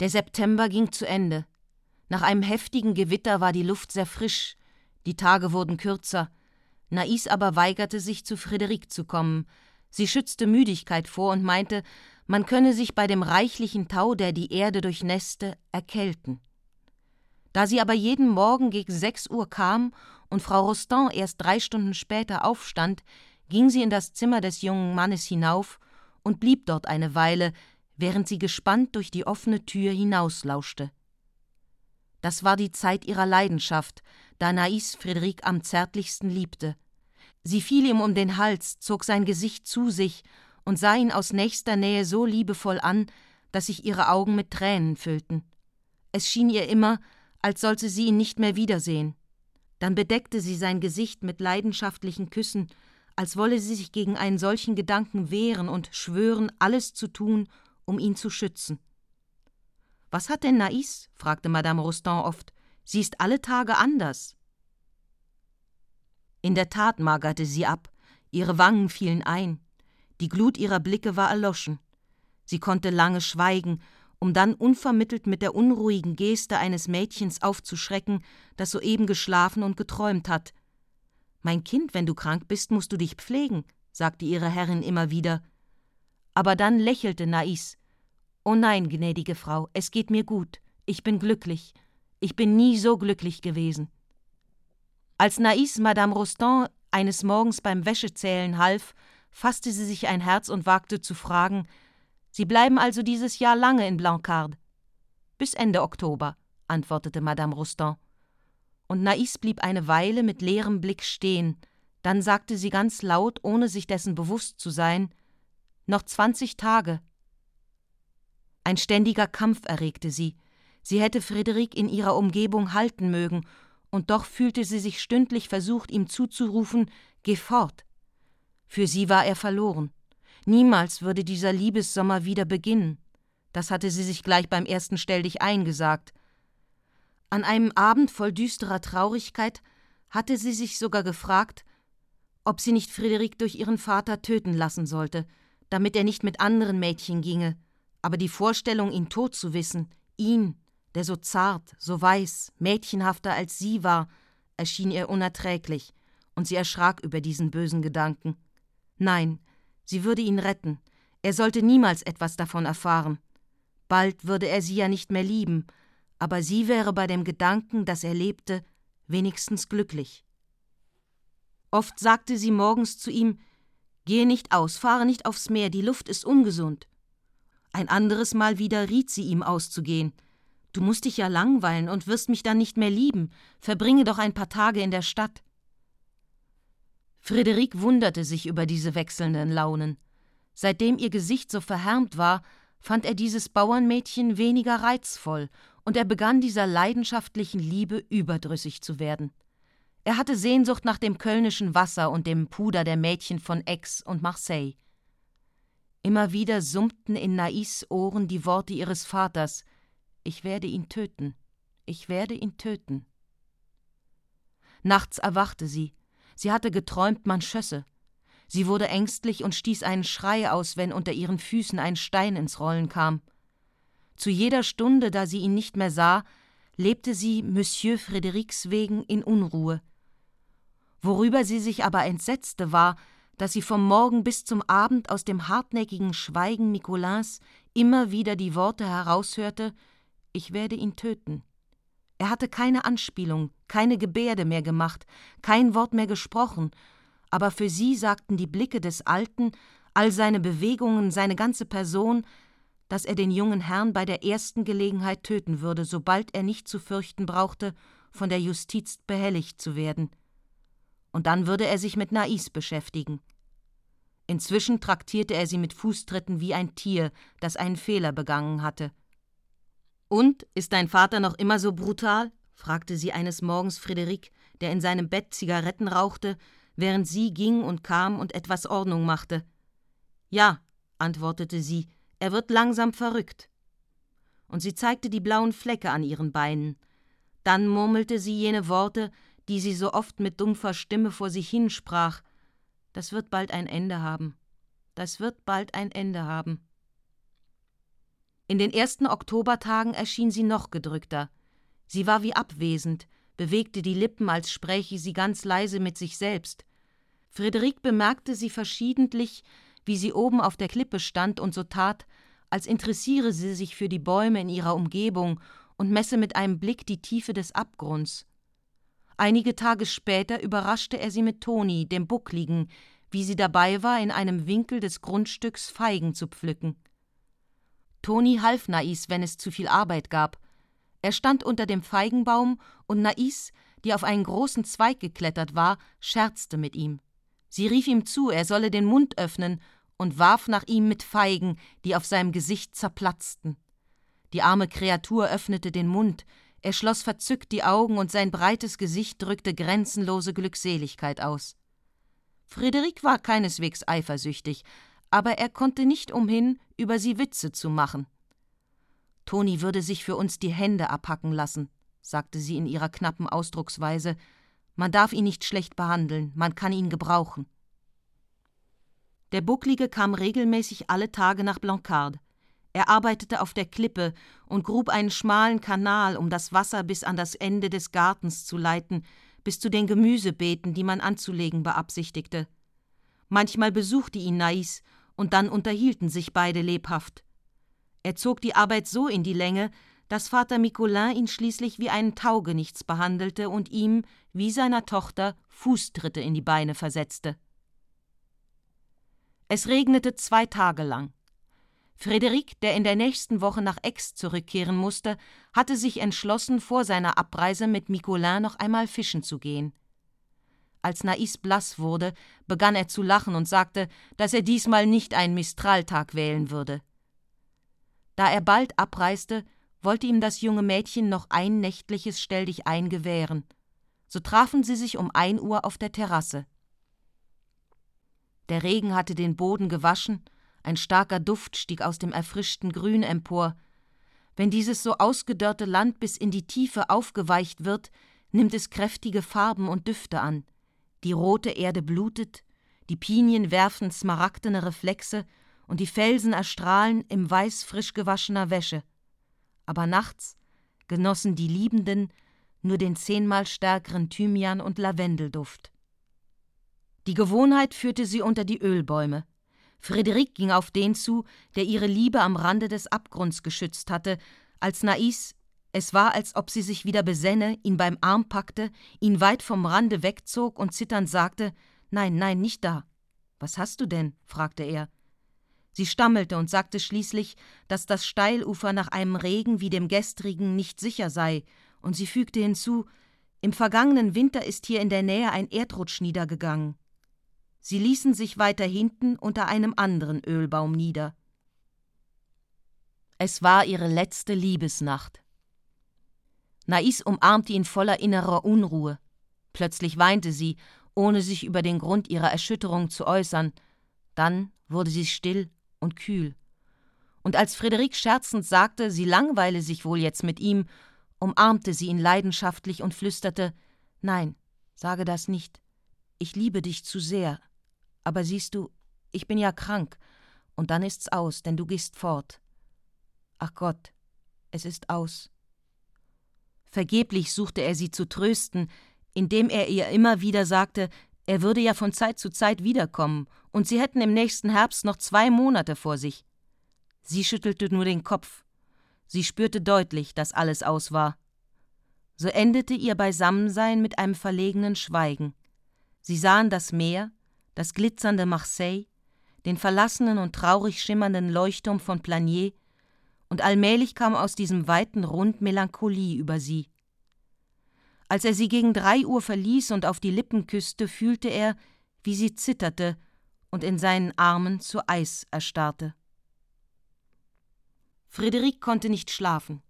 Der September ging zu Ende. Nach einem heftigen Gewitter war die Luft sehr frisch, die Tage wurden kürzer. Nais aber weigerte sich, zu Friederik zu kommen. Sie schützte Müdigkeit vor und meinte, man könne sich bei dem reichlichen Tau, der die Erde durchnässte, erkälten. Da sie aber jeden Morgen gegen sechs Uhr kam und Frau Rostand erst drei Stunden später aufstand, ging sie in das Zimmer des jungen Mannes hinauf und blieb dort eine Weile, während sie gespannt durch die offene Tür hinauslauschte. Das war die Zeit ihrer Leidenschaft, da Nais Friedrich am zärtlichsten liebte. Sie fiel ihm um den Hals, zog sein Gesicht zu sich und sah ihn aus nächster Nähe so liebevoll an, dass sich ihre Augen mit Tränen füllten. Es schien ihr immer, als sollte sie ihn nicht mehr wiedersehen. Dann bedeckte sie sein Gesicht mit leidenschaftlichen Küssen, als wolle sie sich gegen einen solchen Gedanken wehren und schwören, alles zu tun, um ihn zu schützen. Was hat denn Nais? fragte Madame Rostand oft. Sie ist alle Tage anders. In der Tat magerte sie ab, ihre Wangen fielen ein, die Glut ihrer Blicke war erloschen. Sie konnte lange schweigen, um dann unvermittelt mit der unruhigen Geste eines Mädchens aufzuschrecken, das soeben geschlafen und geträumt hat. Mein Kind, wenn du krank bist, musst du dich pflegen, sagte ihre Herrin immer wieder. Aber dann lächelte Nais. Oh nein, gnädige Frau, es geht mir gut, ich bin glücklich, ich bin nie so glücklich gewesen. Als Nais Madame Rostand eines Morgens beim Wäschezählen half, fasste sie sich ein Herz und wagte zu fragen: Sie bleiben also dieses Jahr lange in Blancard? Bis Ende Oktober, antwortete Madame Rostand. Und Nais blieb eine Weile mit leerem Blick stehen, dann sagte sie ganz laut, ohne sich dessen bewusst zu sein: Noch zwanzig Tage. Ein ständiger Kampf erregte sie. Sie hätte Friederik in ihrer Umgebung halten mögen, und doch fühlte sie sich stündlich versucht, ihm zuzurufen: Geh fort. Für sie war er verloren. Niemals würde dieser Liebessommer wieder beginnen. Das hatte sie sich gleich beim ersten Stelldich eingesagt. An einem Abend voll düsterer Traurigkeit hatte sie sich sogar gefragt, ob sie nicht Friederik durch ihren Vater töten lassen sollte, damit er nicht mit anderen Mädchen ginge, aber die Vorstellung, ihn tot zu wissen, ihn, der so zart, so weiß, mädchenhafter als sie war, erschien ihr unerträglich, und sie erschrak über diesen bösen Gedanken. Nein, sie würde ihn retten, er sollte niemals etwas davon erfahren. Bald würde er sie ja nicht mehr lieben, aber sie wäre bei dem Gedanken, dass er lebte, wenigstens glücklich. Oft sagte sie morgens zu ihm Gehe nicht aus, fahre nicht aufs Meer, die Luft ist ungesund. Ein anderes Mal wieder riet sie ihm auszugehen. Du musst dich ja langweilen und wirst mich dann nicht mehr lieben, verbringe doch ein paar Tage in der Stadt. Friederik wunderte sich über diese wechselnden Launen. Seitdem ihr Gesicht so verhärmt war, fand er dieses Bauernmädchen weniger reizvoll, und er begann dieser leidenschaftlichen Liebe überdrüssig zu werden. Er hatte Sehnsucht nach dem kölnischen Wasser und dem Puder der Mädchen von Aix und Marseille. Immer wieder summten in Nais Ohren die Worte ihres Vaters Ich werde ihn töten, ich werde ihn töten. Nachts erwachte sie, sie hatte geträumt, man schösse. Sie wurde ängstlich und stieß einen Schrei aus, wenn unter ihren Füßen ein Stein ins Rollen kam. Zu jeder Stunde, da sie ihn nicht mehr sah, lebte sie Monsieur Frederiks wegen in Unruhe. Worüber sie sich aber entsetzte, war, dass sie vom Morgen bis zum Abend aus dem hartnäckigen Schweigen Nicolins immer wieder die Worte heraushörte Ich werde ihn töten. Er hatte keine Anspielung, keine Gebärde mehr gemacht, kein Wort mehr gesprochen, aber für sie sagten die Blicke des Alten, all seine Bewegungen, seine ganze Person, dass er den jungen Herrn bei der ersten Gelegenheit töten würde, sobald er nicht zu fürchten brauchte, von der Justiz behelligt zu werden und dann würde er sich mit Nais beschäftigen. Inzwischen traktierte er sie mit Fußtritten wie ein Tier, das einen Fehler begangen hatte. Und ist dein Vater noch immer so brutal? fragte sie eines Morgens Friederik, der in seinem Bett Zigaretten rauchte, während sie ging und kam und etwas Ordnung machte. Ja, antwortete sie, er wird langsam verrückt. Und sie zeigte die blauen Flecke an ihren Beinen. Dann murmelte sie jene Worte, die sie so oft mit dumpfer Stimme vor sich hinsprach, das wird bald ein Ende haben, das wird bald ein Ende haben. In den ersten Oktobertagen erschien sie noch gedrückter. Sie war wie abwesend, bewegte die Lippen, als spräche sie ganz leise mit sich selbst. Friederik bemerkte sie verschiedentlich, wie sie oben auf der Klippe stand und so tat, als interessiere sie sich für die Bäume in ihrer Umgebung und messe mit einem Blick die Tiefe des Abgrunds. Einige Tage später überraschte er sie mit Toni, dem Buckligen, wie sie dabei war, in einem Winkel des Grundstücks Feigen zu pflücken. Toni half Nais, wenn es zu viel Arbeit gab. Er stand unter dem Feigenbaum und Nais, die auf einen großen Zweig geklettert war, scherzte mit ihm. Sie rief ihm zu, er solle den Mund öffnen und warf nach ihm mit Feigen, die auf seinem Gesicht zerplatzten. Die arme Kreatur öffnete den Mund, er schloss verzückt die Augen und sein breites Gesicht drückte grenzenlose Glückseligkeit aus. Friederik war keineswegs eifersüchtig, aber er konnte nicht umhin, über sie Witze zu machen. Toni würde sich für uns die Hände abhacken lassen, sagte sie in ihrer knappen Ausdrucksweise. Man darf ihn nicht schlecht behandeln, man kann ihn gebrauchen. Der Bucklige kam regelmäßig alle Tage nach Blancard. Er arbeitete auf der Klippe und grub einen schmalen Kanal, um das Wasser bis an das Ende des Gartens zu leiten, bis zu den Gemüsebeeten, die man anzulegen beabsichtigte. Manchmal besuchte ihn Nais, und dann unterhielten sich beide lebhaft. Er zog die Arbeit so in die Länge, dass Vater Micolin ihn schließlich wie einen Taugenichts behandelte und ihm, wie seiner Tochter, Fußtritte in die Beine versetzte. Es regnete zwei Tage lang. Frederik, der in der nächsten Woche nach Aix zurückkehren musste, hatte sich entschlossen, vor seiner Abreise mit Micolin noch einmal fischen zu gehen. Als Nais blass wurde, begann er zu lachen und sagte, dass er diesmal nicht einen Mistraltag wählen würde. Da er bald abreiste, wollte ihm das junge Mädchen noch ein nächtliches Stelldichein gewähren. So trafen sie sich um ein Uhr auf der Terrasse. Der Regen hatte den Boden gewaschen, ein starker Duft stieg aus dem erfrischten Grün empor. Wenn dieses so ausgedörrte Land bis in die Tiefe aufgeweicht wird, nimmt es kräftige Farben und Düfte an. Die rote Erde blutet, die Pinien werfen smaragdene Reflexe und die Felsen erstrahlen im weiß frisch gewaschener Wäsche. Aber nachts genossen die Liebenden nur den zehnmal stärkeren Thymian und Lavendelduft. Die Gewohnheit führte sie unter die Ölbäume. Frédéric ging auf den zu, der ihre Liebe am Rande des Abgrunds geschützt hatte, als Nais, es war, als ob sie sich wieder besänne, ihn beim Arm packte, ihn weit vom Rande wegzog und zitternd sagte: Nein, nein, nicht da. Was hast du denn? fragte er. Sie stammelte und sagte schließlich, dass das Steilufer nach einem Regen wie dem gestrigen nicht sicher sei, und sie fügte hinzu: Im vergangenen Winter ist hier in der Nähe ein Erdrutsch niedergegangen. Sie ließen sich weiter hinten unter einem anderen Ölbaum nieder. Es war ihre letzte Liebesnacht. Nais umarmte ihn voller innerer Unruhe. Plötzlich weinte sie, ohne sich über den Grund ihrer Erschütterung zu äußern. Dann wurde sie still und kühl. Und als Friederik scherzend sagte, sie langweile sich wohl jetzt mit ihm, umarmte sie ihn leidenschaftlich und flüsterte: Nein, sage das nicht. Ich liebe dich zu sehr, aber siehst du, ich bin ja krank, und dann ist's aus, denn du gehst fort. Ach Gott, es ist aus. Vergeblich suchte er sie zu trösten, indem er ihr immer wieder sagte, er würde ja von Zeit zu Zeit wiederkommen, und sie hätten im nächsten Herbst noch zwei Monate vor sich. Sie schüttelte nur den Kopf. Sie spürte deutlich, dass alles aus war. So endete ihr Beisammensein mit einem verlegenen Schweigen. Sie sahen das Meer, das glitzernde Marseille, den verlassenen und traurig schimmernden Leuchtturm von Planier, und allmählich kam aus diesem weiten Rund Melancholie über sie. Als er sie gegen drei Uhr verließ und auf die Lippen küsste, fühlte er, wie sie zitterte und in seinen Armen zu Eis erstarrte. Friederik konnte nicht schlafen.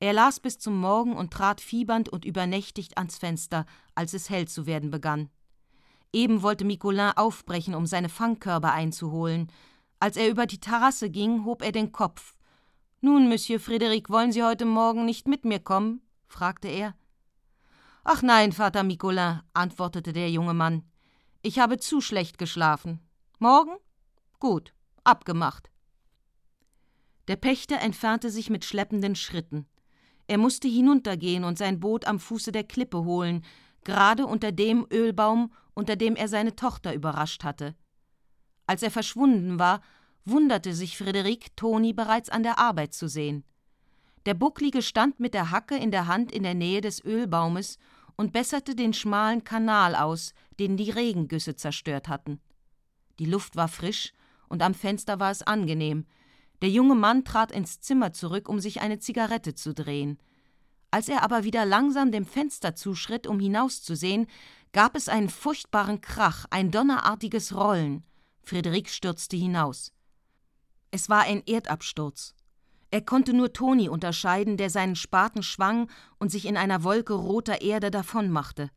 Er las bis zum Morgen und trat fiebernd und übernächtigt ans Fenster, als es hell zu werden begann. Eben wollte Micolin aufbrechen, um seine Fangkörbe einzuholen. Als er über die Terrasse ging, hob er den Kopf. Nun, Monsieur Frédéric, wollen Sie heute Morgen nicht mit mir kommen? fragte er. Ach nein, Vater Micolin, antwortete der junge Mann. Ich habe zu schlecht geschlafen. Morgen? Gut, abgemacht. Der Pächter entfernte sich mit schleppenden Schritten. Er musste hinuntergehen und sein Boot am Fuße der Klippe holen, gerade unter dem Ölbaum, unter dem er seine Tochter überrascht hatte. Als er verschwunden war, wunderte sich Friederik, Toni bereits an der Arbeit zu sehen. Der Bucklige stand mit der Hacke in der Hand in der Nähe des Ölbaumes und besserte den schmalen Kanal aus, den die Regengüsse zerstört hatten. Die Luft war frisch und am Fenster war es angenehm. Der junge Mann trat ins Zimmer zurück, um sich eine Zigarette zu drehen. Als er aber wieder langsam dem Fenster zuschritt, um hinauszusehen, gab es einen furchtbaren Krach, ein donnerartiges Rollen. Friederik stürzte hinaus. Es war ein Erdabsturz. Er konnte nur Toni unterscheiden, der seinen Spaten schwang und sich in einer Wolke roter Erde davonmachte.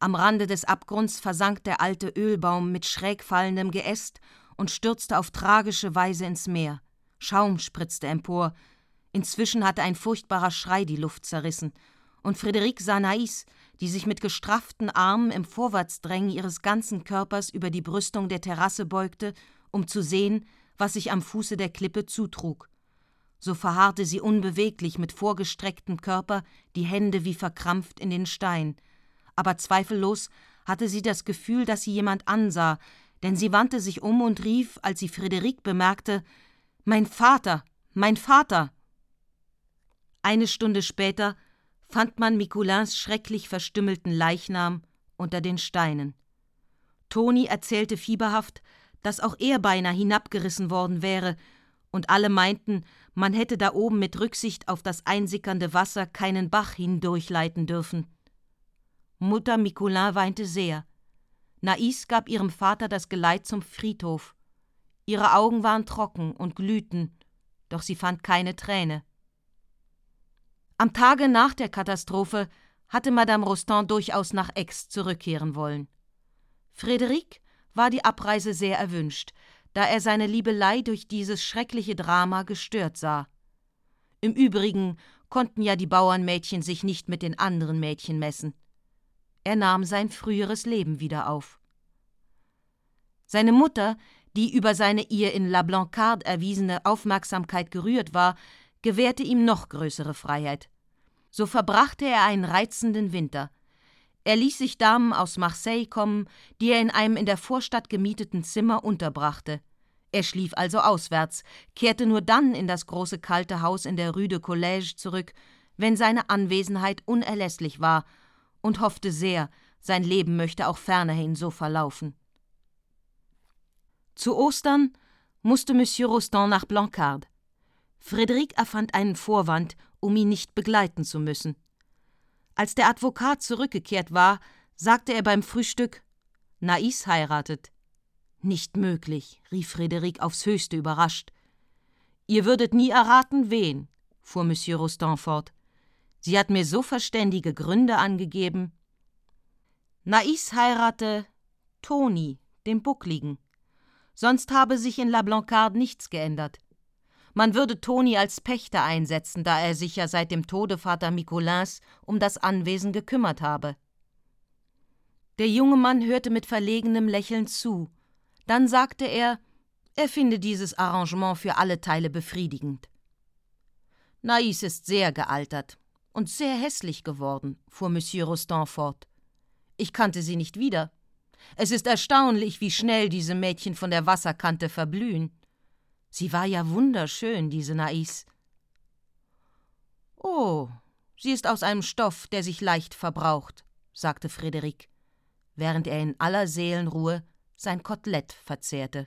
Am Rande des Abgrunds versank der alte Ölbaum mit schräg fallendem Geäst und stürzte auf tragische Weise ins Meer. Schaum spritzte empor. Inzwischen hatte ein furchtbarer Schrei die Luft zerrissen. Und Friederik sah Nais, die sich mit gestrafften Armen im Vorwärtsdrängen ihres ganzen Körpers über die Brüstung der Terrasse beugte, um zu sehen, was sich am Fuße der Klippe zutrug. So verharrte sie unbeweglich mit vorgestrecktem Körper, die Hände wie verkrampft in den Stein. Aber zweifellos hatte sie das Gefühl, dass sie jemand ansah, denn sie wandte sich um und rief, als sie Friederik bemerkte: Mein Vater, mein Vater! Eine Stunde später fand man Micoulins schrecklich verstümmelten Leichnam unter den Steinen. Toni erzählte fieberhaft, dass auch er beinahe hinabgerissen worden wäre, und alle meinten, man hätte da oben mit Rücksicht auf das einsickernde Wasser keinen Bach hindurchleiten dürfen. Mutter Micoulin weinte sehr. Nais gab ihrem Vater das Geleit zum Friedhof. Ihre Augen waren trocken und glühten, doch sie fand keine Träne. Am Tage nach der Katastrophe hatte Madame Rostand durchaus nach Aix zurückkehren wollen. Frédéric war die Abreise sehr erwünscht, da er seine Liebelei durch dieses schreckliche Drama gestört sah. Im Übrigen konnten ja die Bauernmädchen sich nicht mit den anderen Mädchen messen. Er nahm sein früheres Leben wieder auf. Seine Mutter, die über seine ihr in La Blancarde erwiesene Aufmerksamkeit gerührt war, gewährte ihm noch größere Freiheit. So verbrachte er einen reizenden Winter. Er ließ sich Damen aus Marseille kommen, die er in einem in der Vorstadt gemieteten Zimmer unterbrachte. Er schlief also auswärts, kehrte nur dann in das große kalte Haus in der Rue de Collège zurück, wenn seine Anwesenheit unerlässlich war, und hoffte sehr, sein Leben möchte auch fernerhin so verlaufen. Zu Ostern musste Monsieur Rostand nach Blancard. Frédéric erfand einen Vorwand, um ihn nicht begleiten zu müssen. Als der Advokat zurückgekehrt war, sagte er beim Frühstück: Nais heiratet. Nicht möglich, rief Frédéric aufs höchste überrascht. Ihr würdet nie erraten, wen, fuhr Monsieur Rostand fort. Sie hat mir so verständige Gründe angegeben. Nais heirate Toni, den Buckligen. Sonst habe sich in La Blancarde nichts geändert. Man würde Toni als Pächter einsetzen, da er sich ja seit dem Tode Vater Micolins um das Anwesen gekümmert habe. Der junge Mann hörte mit verlegenem Lächeln zu, dann sagte er, er finde dieses Arrangement für alle Teile befriedigend. Nais ist sehr gealtert und sehr hässlich geworden, fuhr Monsieur Rostand fort. Ich kannte sie nicht wieder. Es ist erstaunlich, wie schnell diese Mädchen von der Wasserkante verblühen. Sie war ja wunderschön, diese Nais. Oh, sie ist aus einem Stoff, der sich leicht verbraucht, sagte Frédéric, während er in aller Seelenruhe sein Kotelett verzehrte.